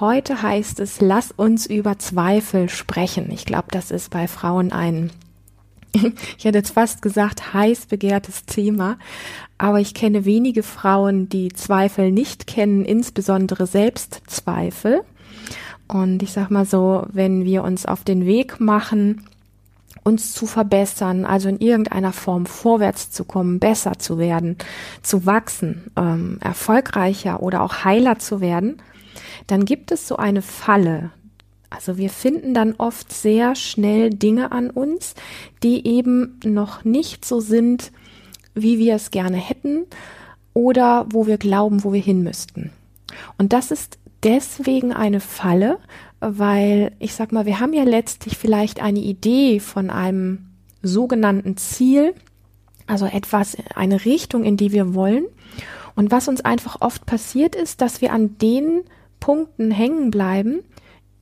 Heute heißt es, lass uns über Zweifel sprechen. Ich glaube, das ist bei Frauen ein, ich hätte jetzt fast gesagt, heiß begehrtes Thema. Aber ich kenne wenige Frauen, die Zweifel nicht kennen, insbesondere Selbstzweifel. Und ich sag mal so, wenn wir uns auf den Weg machen, uns zu verbessern, also in irgendeiner Form vorwärts zu kommen, besser zu werden, zu wachsen, ähm, erfolgreicher oder auch heiler zu werden, dann gibt es so eine Falle. Also wir finden dann oft sehr schnell Dinge an uns, die eben noch nicht so sind, wie wir es gerne hätten oder wo wir glauben, wo wir hin müssten. Und das ist deswegen eine Falle, weil ich sag mal, wir haben ja letztlich vielleicht eine Idee von einem sogenannten Ziel, also etwas, eine Richtung, in die wir wollen. Und was uns einfach oft passiert ist, dass wir an den Punkten hängen bleiben,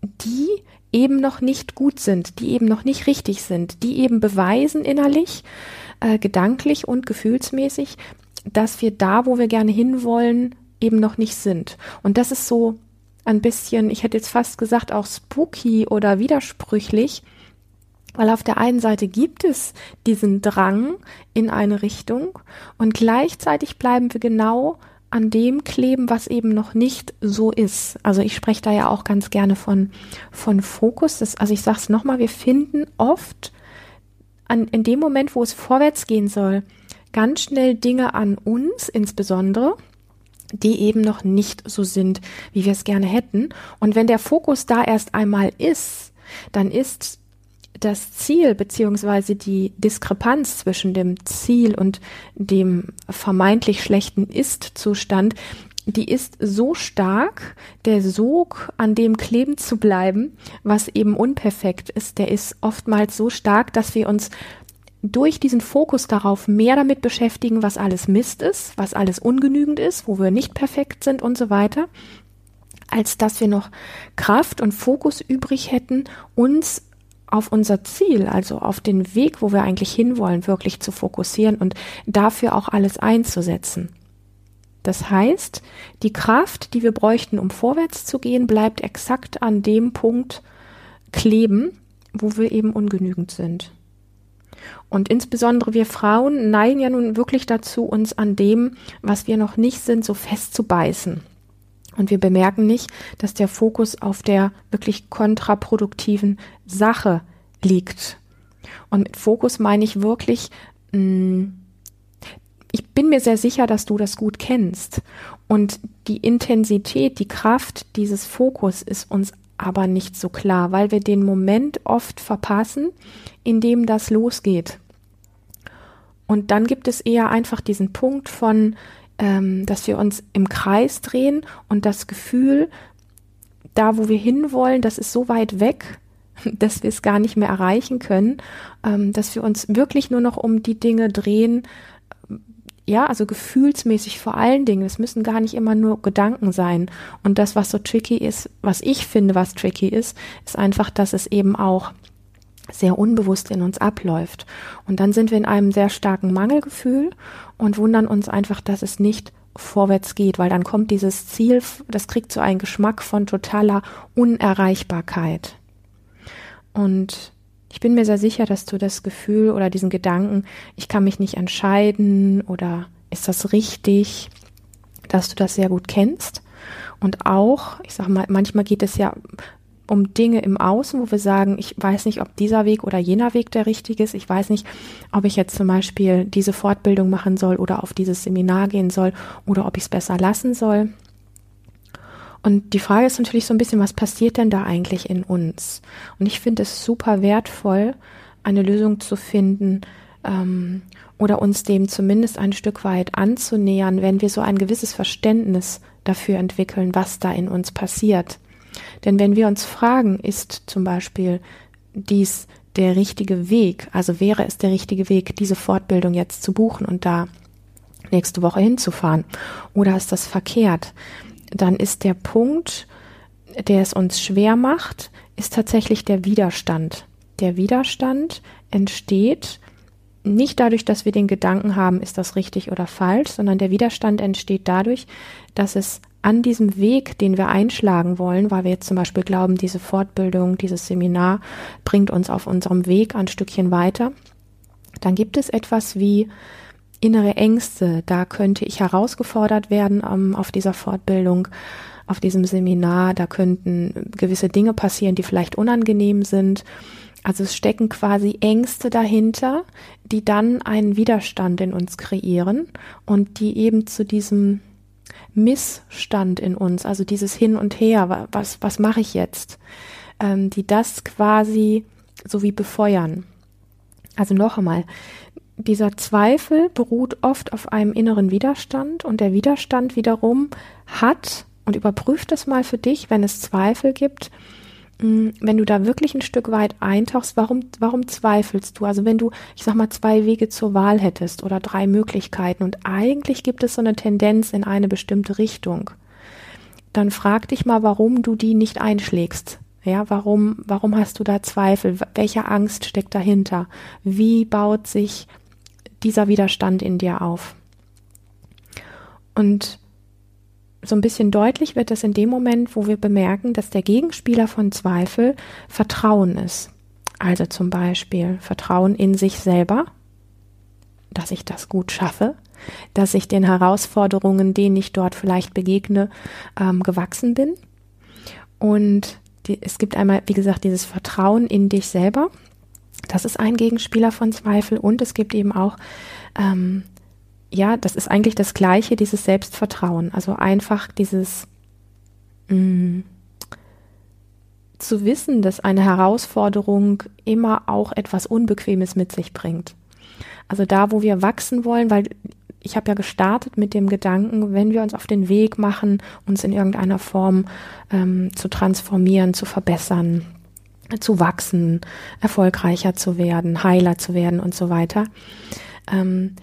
die eben noch nicht gut sind, die eben noch nicht richtig sind, die eben beweisen innerlich, äh, gedanklich und gefühlsmäßig, dass wir da, wo wir gerne hinwollen, eben noch nicht sind. Und das ist so ein bisschen, ich hätte jetzt fast gesagt, auch spooky oder widersprüchlich, weil auf der einen Seite gibt es diesen Drang in eine Richtung und gleichzeitig bleiben wir genau an dem kleben, was eben noch nicht so ist. Also ich spreche da ja auch ganz gerne von, von Fokus. Das, also ich sage es nochmal, wir finden oft an, in dem Moment, wo es vorwärts gehen soll, ganz schnell Dinge an uns insbesondere, die eben noch nicht so sind, wie wir es gerne hätten. Und wenn der Fokus da erst einmal ist, dann ist das Ziel beziehungsweise die Diskrepanz zwischen dem Ziel und dem vermeintlich schlechten Ist-Zustand, die ist so stark, der Sog, an dem kleben zu bleiben, was eben unperfekt ist, der ist oftmals so stark, dass wir uns durch diesen Fokus darauf mehr damit beschäftigen, was alles Mist ist, was alles ungenügend ist, wo wir nicht perfekt sind und so weiter, als dass wir noch Kraft und Fokus übrig hätten, uns auf unser Ziel, also auf den Weg, wo wir eigentlich hinwollen, wirklich zu fokussieren und dafür auch alles einzusetzen. Das heißt, die Kraft, die wir bräuchten, um vorwärts zu gehen, bleibt exakt an dem Punkt kleben, wo wir eben ungenügend sind. Und insbesondere wir Frauen neigen ja nun wirklich dazu, uns an dem, was wir noch nicht sind, so fest zu beißen. Und wir bemerken nicht, dass der Fokus auf der wirklich kontraproduktiven Sache liegt. Und mit Fokus meine ich wirklich, mm, ich bin mir sehr sicher, dass du das gut kennst. Und die Intensität, die Kraft dieses Fokus ist uns aber nicht so klar, weil wir den Moment oft verpassen, in dem das losgeht. Und dann gibt es eher einfach diesen Punkt von, ähm, dass wir uns im Kreis drehen und das Gefühl, da wo wir hinwollen, das ist so weit weg, dass wir es gar nicht mehr erreichen können, ähm, dass wir uns wirklich nur noch um die Dinge drehen, ja, also gefühlsmäßig vor allen Dingen. Es müssen gar nicht immer nur Gedanken sein. Und das, was so tricky ist, was ich finde, was tricky ist, ist einfach, dass es eben auch sehr unbewusst in uns abläuft. Und dann sind wir in einem sehr starken Mangelgefühl und wundern uns einfach, dass es nicht vorwärts geht, weil dann kommt dieses Ziel, das kriegt so einen Geschmack von totaler Unerreichbarkeit. Und ich bin mir sehr sicher, dass du das Gefühl oder diesen Gedanken, ich kann mich nicht entscheiden oder ist das richtig, dass du das sehr gut kennst. Und auch, ich sag mal, manchmal geht es ja um Dinge im Außen, wo wir sagen, ich weiß nicht, ob dieser Weg oder jener Weg der richtige ist. Ich weiß nicht, ob ich jetzt zum Beispiel diese Fortbildung machen soll oder auf dieses Seminar gehen soll oder ob ich es besser lassen soll. Und die Frage ist natürlich so ein bisschen, was passiert denn da eigentlich in uns? Und ich finde es super wertvoll, eine Lösung zu finden ähm, oder uns dem zumindest ein Stück weit anzunähern, wenn wir so ein gewisses Verständnis dafür entwickeln, was da in uns passiert. Denn wenn wir uns fragen, ist zum Beispiel dies der richtige Weg, also wäre es der richtige Weg, diese Fortbildung jetzt zu buchen und da nächste Woche hinzufahren, oder ist das verkehrt, dann ist der Punkt, der es uns schwer macht, ist tatsächlich der Widerstand. Der Widerstand entsteht nicht dadurch, dass wir den Gedanken haben, ist das richtig oder falsch, sondern der Widerstand entsteht dadurch, dass es an diesem Weg, den wir einschlagen wollen, weil wir jetzt zum Beispiel glauben, diese Fortbildung, dieses Seminar bringt uns auf unserem Weg ein Stückchen weiter, dann gibt es etwas wie innere Ängste. Da könnte ich herausgefordert werden um, ähm, auf dieser Fortbildung, auf diesem Seminar. Da könnten gewisse Dinge passieren, die vielleicht unangenehm sind. Also es stecken quasi Ängste dahinter, die dann einen Widerstand in uns kreieren und die eben zu diesem Missstand in uns, also dieses Hin und Her, was, was mache ich jetzt, ähm, die das quasi so wie befeuern. Also noch einmal, dieser Zweifel beruht oft auf einem inneren Widerstand und der Widerstand wiederum hat, und überprüft das mal für dich, wenn es Zweifel gibt, wenn du da wirklich ein Stück weit eintauchst, warum, warum zweifelst du? Also wenn du, ich sag mal, zwei Wege zur Wahl hättest oder drei Möglichkeiten und eigentlich gibt es so eine Tendenz in eine bestimmte Richtung, dann frag dich mal, warum du die nicht einschlägst. Ja, warum, warum hast du da Zweifel? Welche Angst steckt dahinter? Wie baut sich dieser Widerstand in dir auf? Und so ein bisschen deutlich wird das in dem Moment, wo wir bemerken, dass der Gegenspieler von Zweifel Vertrauen ist. Also zum Beispiel Vertrauen in sich selber, dass ich das gut schaffe, dass ich den Herausforderungen, denen ich dort vielleicht begegne, ähm, gewachsen bin. Und die, es gibt einmal, wie gesagt, dieses Vertrauen in dich selber. Das ist ein Gegenspieler von Zweifel. Und es gibt eben auch ähm, ja, das ist eigentlich das Gleiche, dieses Selbstvertrauen. Also einfach dieses mh, mm, zu wissen, dass eine Herausforderung immer auch etwas Unbequemes mit sich bringt. Also da, wo wir wachsen wollen, weil ich habe ja gestartet mit dem Gedanken, wenn wir uns auf den Weg machen, uns in irgendeiner Form ähm, zu transformieren, zu verbessern, zu wachsen, erfolgreicher zu werden, heiler zu werden und so weiter, ähm,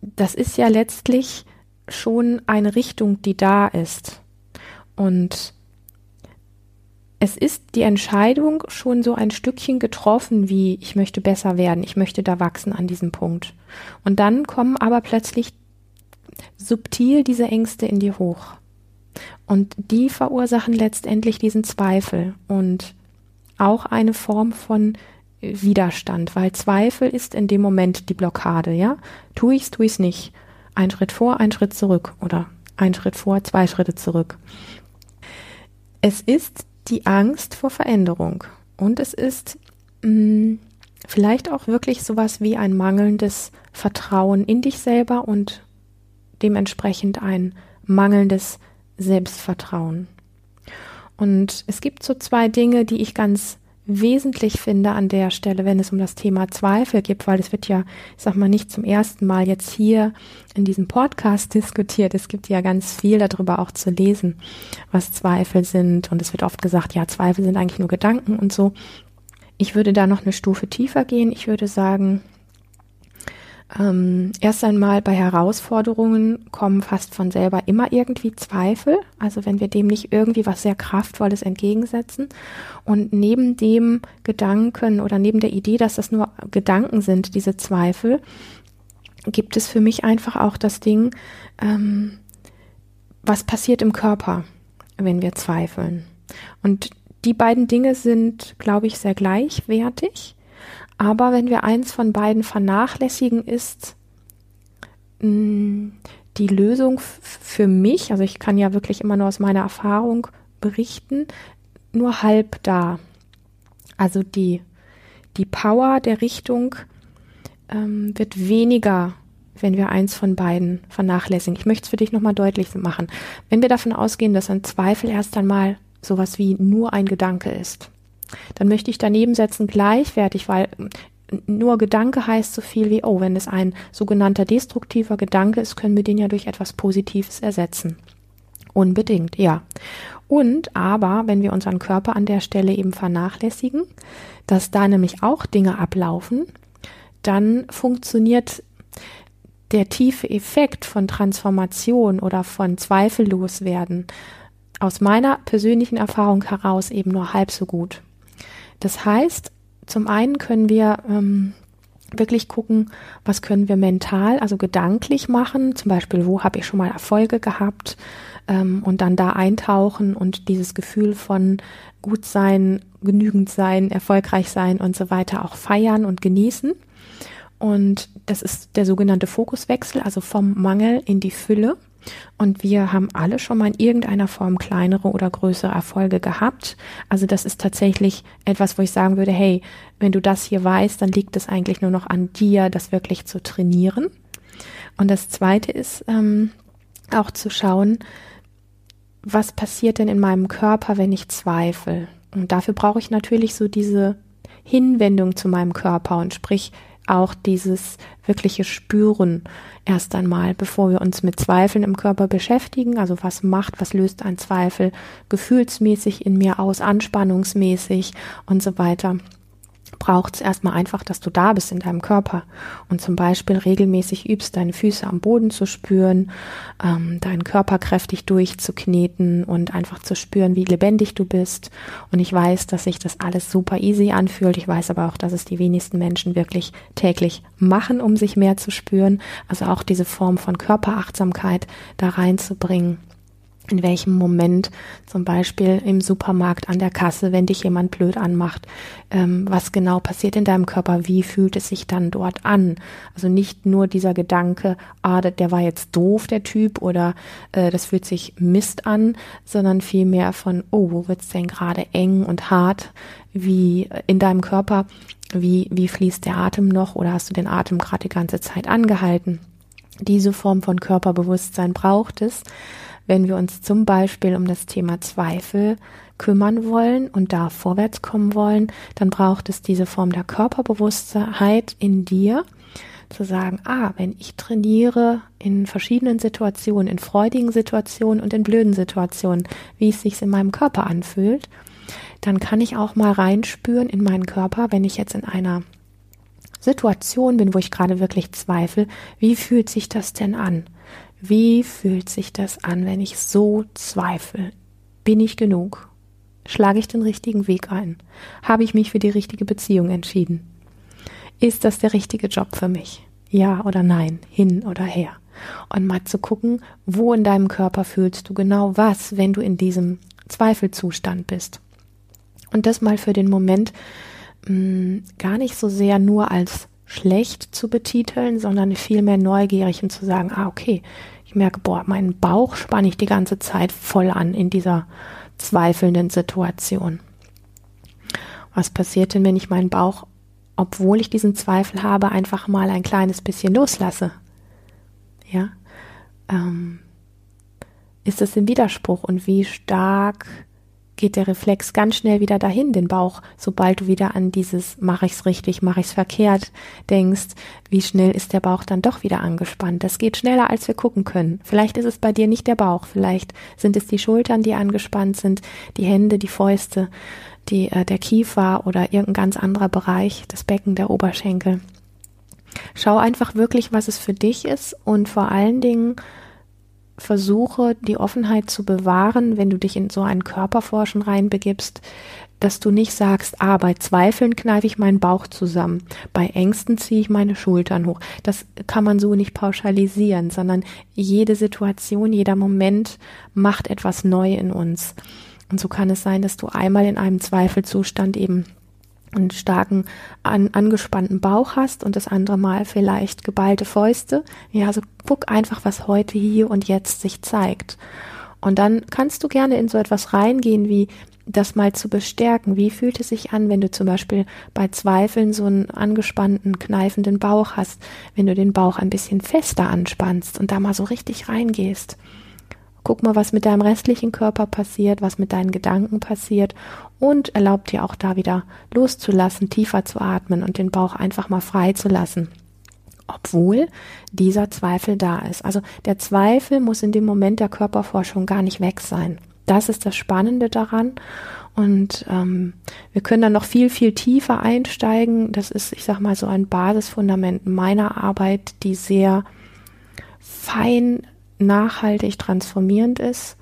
das ist ja letztlich schon eine Richtung, die da ist. Und es ist die Entscheidung schon so ein Stückchen getroffen, wie ich möchte besser werden, ich möchte da wachsen an diesem Punkt. Und dann kommen aber plötzlich subtil diese Ängste in dir hoch. Und die verursachen letztendlich diesen Zweifel und auch eine Form von Widerstand, weil Zweifel ist in dem Moment die Blockade, ja? Tu ich's, tu ich's nicht. Ein Schritt vor, ein Schritt zurück oder ein Schritt vor, zwei Schritte zurück. Es ist die Angst vor Veränderung und es ist mh, mm, vielleicht auch wirklich sowas wie ein mangelndes Vertrauen in dich selber und dementsprechend ein mangelndes Selbstvertrauen. Und es gibt so zwei Dinge, die ich ganz wesentlich finde an der Stelle, wenn es um das Thema Zweifel geht, weil es wird ja, ich sag mal, nicht zum ersten Mal jetzt hier in diesem Podcast diskutiert. Es gibt ja ganz viel darüber auch zu lesen, was Zweifel sind. Und es wird oft gesagt, ja, Zweifel sind eigentlich nur Gedanken und so. Ich würde da noch eine Stufe tiefer gehen. Ich würde sagen, ähm, erst einmal bei Herausforderungen kommen fast von selber immer irgendwie Zweifel, also wenn wir dem nicht irgendwie was sehr Kraftvolles entgegensetzen. Und neben dem Gedanken oder neben der Idee, dass das nur Gedanken sind, diese Zweifel, gibt es für mich einfach auch das Ding, ähm, was passiert im Körper, wenn wir zweifeln. Und die beiden Dinge sind, glaube ich, sehr gleichwertig. Aber wenn wir eins von beiden vernachlässigen, ist mh, mm, die Lösung für mich, also ich kann ja wirklich immer nur aus meiner Erfahrung berichten, nur halb da. Also die, die Power der Richtung ähm, wird weniger, wenn wir eins von beiden vernachlässigen. Ich möchte es für dich nochmal deutlich machen. Wenn wir davon ausgehen, dass ein Zweifel erst einmal sowas wie nur ein Gedanke ist, dann möchte ich daneben setzen gleichwertig, weil nur Gedanke heißt so viel wie, oh, wenn es ein sogenannter destruktiver Gedanke ist, können wir den ja durch etwas Positives ersetzen. Unbedingt, ja. Und aber, wenn wir unseren Körper an der Stelle eben vernachlässigen, dass da nämlich auch Dinge ablaufen, dann funktioniert der tiefe Effekt von Transformation oder von zweifellos werden aus meiner persönlichen Erfahrung heraus eben nur halb so gut. Das heißt, zum einen können wir ähm, wirklich gucken, was können wir mental, also gedanklich machen, zum Beispiel, wo habe ich schon mal Erfolge gehabt ähm, und dann da eintauchen und dieses Gefühl von gut sein, genügend sein, erfolgreich sein und so weiter auch feiern und genießen. Und das ist der sogenannte Fokuswechsel, also vom Mangel in die Fülle. Und wir haben alle schon mal in irgendeiner Form kleinere oder größere Erfolge gehabt. Also das ist tatsächlich etwas, wo ich sagen würde, hey, wenn du das hier weißt, dann liegt es eigentlich nur noch an dir, das wirklich zu trainieren. Und das Zweite ist ähm, auch zu schauen, was passiert denn in meinem Körper, wenn ich zweifle. Und dafür brauche ich natürlich so diese Hinwendung zu meinem Körper und sprich auch dieses wirkliche Spüren erst einmal, bevor wir uns mit Zweifeln im Körper beschäftigen. Also was macht, was löst ein Zweifel gefühlsmäßig in mir aus, anspannungsmäßig und so weiter braucht es erstmal einfach, dass du da bist in deinem Körper und zum Beispiel regelmäßig übst, deine Füße am Boden zu spüren, ähm, deinen Körper kräftig durchzukneten und einfach zu spüren, wie lebendig du bist. Und ich weiß, dass sich das alles super easy anfühlt. Ich weiß aber auch, dass es die wenigsten Menschen wirklich täglich machen, um sich mehr zu spüren. Also auch diese Form von Körperachtsamkeit da reinzubringen in welchem Moment, zum Beispiel im Supermarkt an der Kasse, wenn dich jemand blöd anmacht, ähm, was genau passiert in deinem Körper, wie fühlt es sich dann dort an? Also nicht nur dieser Gedanke, ah, der war jetzt doof, der Typ, oder äh, das fühlt sich Mist an, sondern vielmehr von, oh, wo wird's denn gerade eng und hart, wie in deinem Körper, wie, wie fließt der Atem noch oder hast du den Atem gerade die ganze Zeit angehalten? Diese Form von Körperbewusstsein braucht es wenn wir uns zum Beispiel um das Thema Zweifel kümmern wollen und da vorwärts kommen wollen, dann braucht es diese Form der Körperbewusstheit in dir, zu sagen, ah, wenn ich trainiere in verschiedenen Situationen, in freudigen Situationen und in blöden Situationen, wie es sich in meinem Körper anfühlt, dann kann ich auch mal reinspüren in meinen Körper, wenn ich jetzt in einer Situation bin, wo ich gerade wirklich zweifle, wie fühlt sich das denn an? Wie fühlt sich das an, wenn ich so zweifle? Bin ich genug? Schlage ich den richtigen Weg ein? Habe ich mich für die richtige Beziehung entschieden? Ist das der richtige Job für mich? Ja oder nein, hin oder her? Und mal zu gucken, wo in deinem Körper fühlst du genau was, wenn du in diesem Zweifelzustand bist. Und das mal für den Moment mh, mm, gar nicht so sehr nur als schlecht zu betiteln, sondern vielmehr neugierig und zu sagen, ah, okay, ich merke, boah, meinen Bauch spanne ich die ganze Zeit voll an in dieser zweifelnden Situation. Was passiert denn, wenn ich meinen Bauch, obwohl ich diesen Zweifel habe, einfach mal ein kleines bisschen loslasse? Ja, ähm, ist das im Widerspruch und wie stark geht der Reflex ganz schnell wieder dahin, den Bauch, sobald du wieder an dieses mache ich's richtig, mache ich's verkehrt denkst, wie schnell ist der Bauch dann doch wieder angespannt. Das geht schneller, als wir gucken können. Vielleicht ist es bei dir nicht der Bauch, vielleicht sind es die Schultern, die angespannt sind, die Hände, die Fäuste, die äh, der Kiefer oder irgendein ganz anderer Bereich, das Becken, der Oberschenkel. Schau einfach wirklich, was es für dich ist und vor allen Dingen versuche, die Offenheit zu bewahren, wenn du dich in so ein Körperforschen reinbegibst, dass du nicht sagst, ah, bei Zweifeln kneife ich meinen Bauch zusammen, bei Ängsten ziehe ich meine Schultern hoch. Das kann man so nicht pauschalisieren, sondern jede Situation, jeder Moment macht etwas neu in uns. Und so kann es sein, dass du einmal in einem Zweifelzustand eben einen starken, an, angespannten Bauch hast und das andere Mal vielleicht geballte Fäuste. Ja, also guck einfach, was heute, hier und jetzt sich zeigt. Und dann kannst du gerne in so etwas reingehen, wie das mal zu bestärken. Wie fühlt es sich an, wenn du zum Beispiel bei Zweifeln so einen angespannten, kneifenden Bauch hast, wenn du den Bauch ein bisschen fester anspannst und da mal so richtig reingehst? Guck mal, was mit deinem restlichen Körper passiert, was mit deinen Gedanken passiert und erlaub dir auch da wieder loszulassen, tiefer zu atmen und den Bauch einfach mal frei zu lassen. obwohl dieser Zweifel da ist. Also der Zweifel muss in dem Moment der Körperforschung gar nicht weg sein. Das ist das Spannende daran. Und ähm, wir können dann noch viel, viel tiefer einsteigen. Das ist, ich sag mal, so ein Basisfundament meiner Arbeit, die sehr fein, nachhaltig transformierend ist,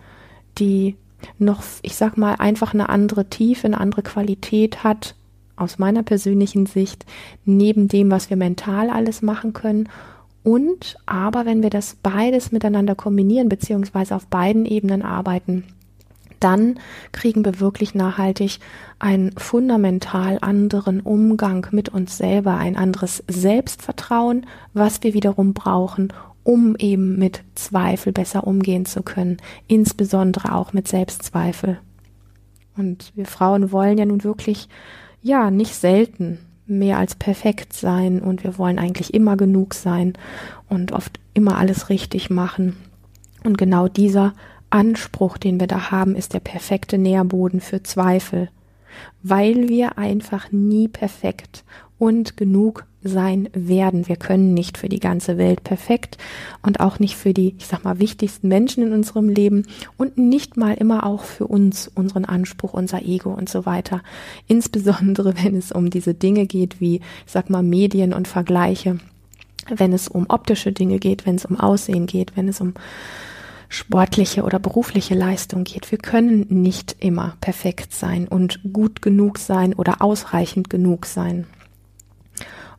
die noch, ich sag mal, einfach eine andere Tiefe, eine andere Qualität hat, aus meiner persönlichen Sicht, neben dem, was wir mental alles machen können. Und aber wenn wir das beides miteinander kombinieren, beziehungsweise auf beiden Ebenen arbeiten, dann kriegen wir wirklich nachhaltig einen fundamental anderen Umgang mit uns selber, ein anderes Selbstvertrauen, was wir wiederum brauchen, um eben mit Zweifel besser umgehen zu können, insbesondere auch mit Selbstzweifel. Und wir Frauen wollen ja nun wirklich, ja, nicht selten mehr als perfekt sein und wir wollen eigentlich immer genug sein und oft immer alles richtig machen. Und genau dieser Anspruch, den wir da haben, ist der perfekte Nährboden für Zweifel, weil wir einfach nie perfekt und genug sein werden. Wir können nicht für die ganze Welt perfekt und auch nicht für die, ich sag mal, wichtigsten Menschen in unserem Leben und nicht mal immer auch für uns, unseren Anspruch, unser Ego und so weiter. Insbesondere wenn es um diese Dinge geht, wie, ich sag mal, Medien und Vergleiche, wenn es um optische Dinge geht, wenn es um Aussehen geht, wenn es um sportliche oder berufliche Leistung geht. Wir können nicht immer perfekt sein und gut genug sein oder ausreichend genug sein.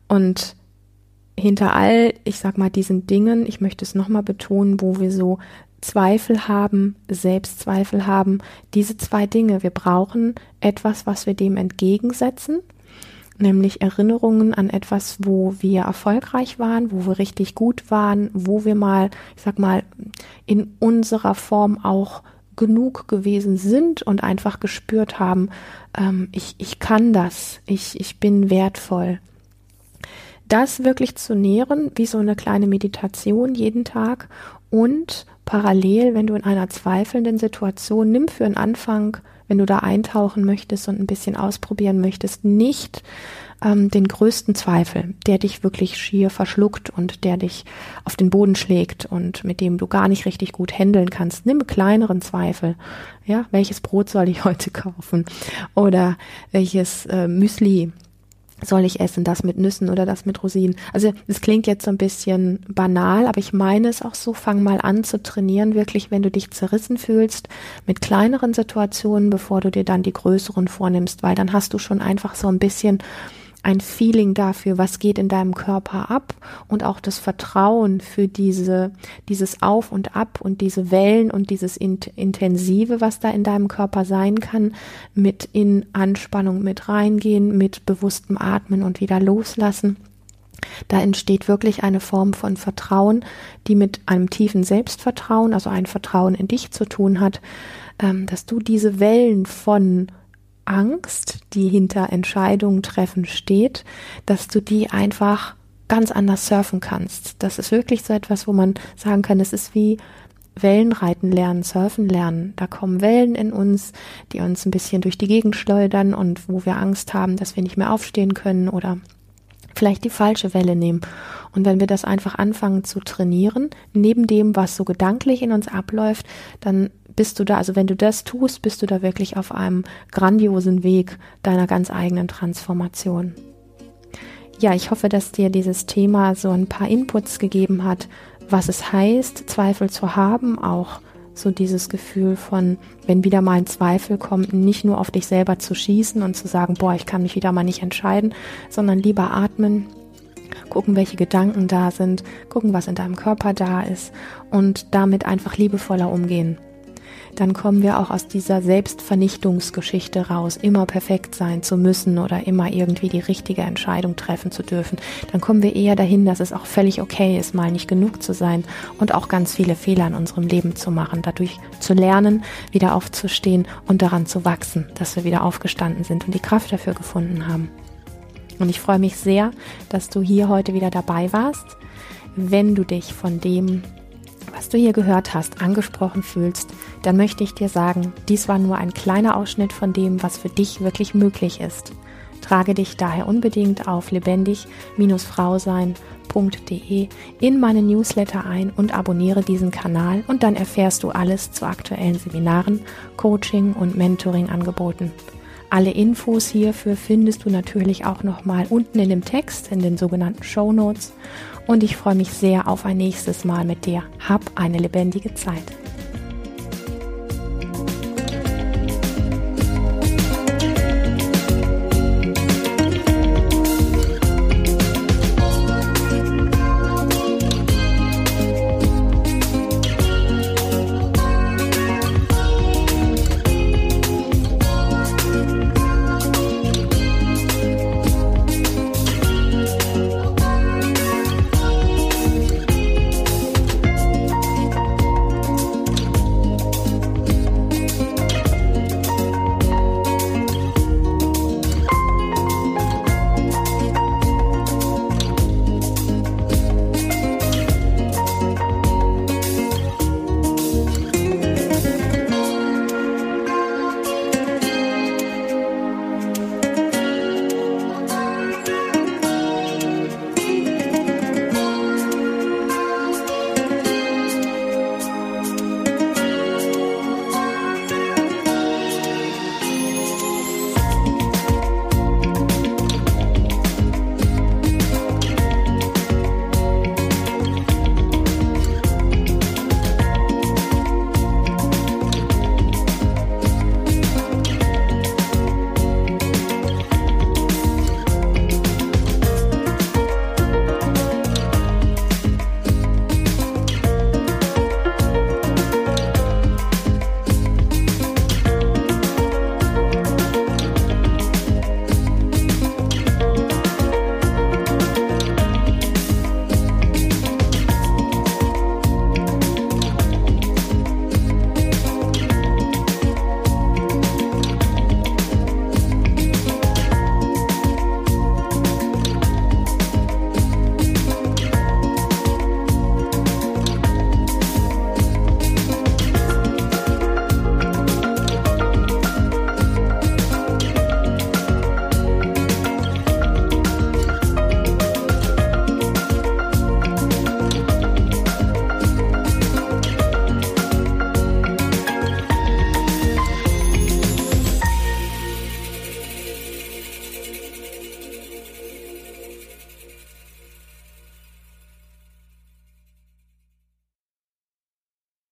Und hinter all, ich sag mal, diesen Dingen, ich möchte es nochmal betonen, wo wir so Zweifel haben, Selbstzweifel haben, diese zwei Dinge. Wir brauchen etwas, was wir dem entgegensetzen, nämlich Erinnerungen an etwas, wo wir erfolgreich waren, wo wir richtig gut waren, wo wir mal, ich sag mal, in unserer Form auch genug gewesen sind und einfach gespürt haben, ähm, ich, ich kann das, ich, ich bin wertvoll das wirklich zu nähren, wie so eine kleine Meditation jeden Tag und parallel, wenn du in einer zweifelnden Situation, nimm für den Anfang, wenn du da eintauchen möchtest und ein bisschen ausprobieren möchtest, nicht ähm, den größten Zweifel, der dich wirklich schier verschluckt und der dich auf den Boden schlägt und mit dem du gar nicht richtig gut handeln kannst. Nimm kleineren Zweifel. Ja, welches Brot soll ich heute kaufen? Oder welches äh, Müsli soll ich essen, das mit Nüssen oder das mit Rosinen. Also es klingt jetzt so ein bisschen banal, aber ich meine es auch so, fang mal an zu trainieren, wirklich, wenn du dich zerrissen fühlst, mit kleineren Situationen, bevor du dir dann die größeren vornimmst, weil dann hast du schon einfach so ein bisschen ein Feeling dafür, was geht in deinem Körper ab und auch das Vertrauen für diese, dieses Auf und Ab und diese Wellen und dieses Intensive, was da in deinem Körper sein kann, mit in Anspannung mit reingehen, mit bewusstem Atmen und wieder loslassen. Da entsteht wirklich eine Form von Vertrauen, die mit einem tiefen Selbstvertrauen, also ein Vertrauen in dich zu tun hat, ähm, dass du diese Wellen von Angst, die hinter Entscheidungen treffen steht, dass du die einfach ganz anders surfen kannst. Das ist wirklich so etwas, wo man sagen kann, es ist wie Wellenreiten lernen, surfen lernen. Da kommen Wellen in uns, die uns ein bisschen durch die Gegend schleudern und wo wir Angst haben, dass wir nicht mehr aufstehen können oder vielleicht die falsche Welle nehmen. Und wenn wir das einfach anfangen zu trainieren, neben dem, was so gedanklich in uns abläuft, dann bist du da, also wenn du das tust, bist du da wirklich auf einem grandiosen Weg deiner ganz eigenen Transformation. Ja, ich hoffe, dass dir dieses Thema so ein paar Inputs gegeben hat, was es heißt, Zweifel zu haben, auch so dieses Gefühl von, wenn wieder mal ein Zweifel kommt, nicht nur auf dich selber zu schießen und zu sagen, boah, ich kann mich wieder mal nicht entscheiden, sondern lieber atmen, gucken, welche Gedanken da sind, gucken, was in deinem Körper da ist und damit einfach liebevoller umgehen dann kommen wir auch aus dieser Selbstvernichtungsgeschichte raus, immer perfekt sein zu müssen oder immer irgendwie die richtige Entscheidung treffen zu dürfen. Dann kommen wir eher dahin, dass es auch völlig okay ist, mal nicht genug zu sein und auch ganz viele Fehler in unserem Leben zu machen, dadurch zu lernen, wieder aufzustehen und daran zu wachsen, dass wir wieder aufgestanden sind und die Kraft dafür gefunden haben. Und ich freue mich sehr, dass du hier heute wieder dabei warst. Wenn du dich von dem was du hier gehört hast, angesprochen fühlst, dann möchte ich dir sagen, dies war nur ein kleiner Ausschnitt von dem, was für dich wirklich möglich ist. Trage dich daher unbedingt auf lebendig-frausein.de in meine Newsletter ein und abonniere diesen Kanal und dann erfährst du alles zu aktuellen Seminaren, Coaching und Mentoring-Angeboten. Alle Infos hierfür findest du natürlich auch nochmal unten in dem Text, in den sogenannten Show Notes. Und ich freue mich sehr auf ein nächstes Mal mit dir. Hab eine lebendige Zeit.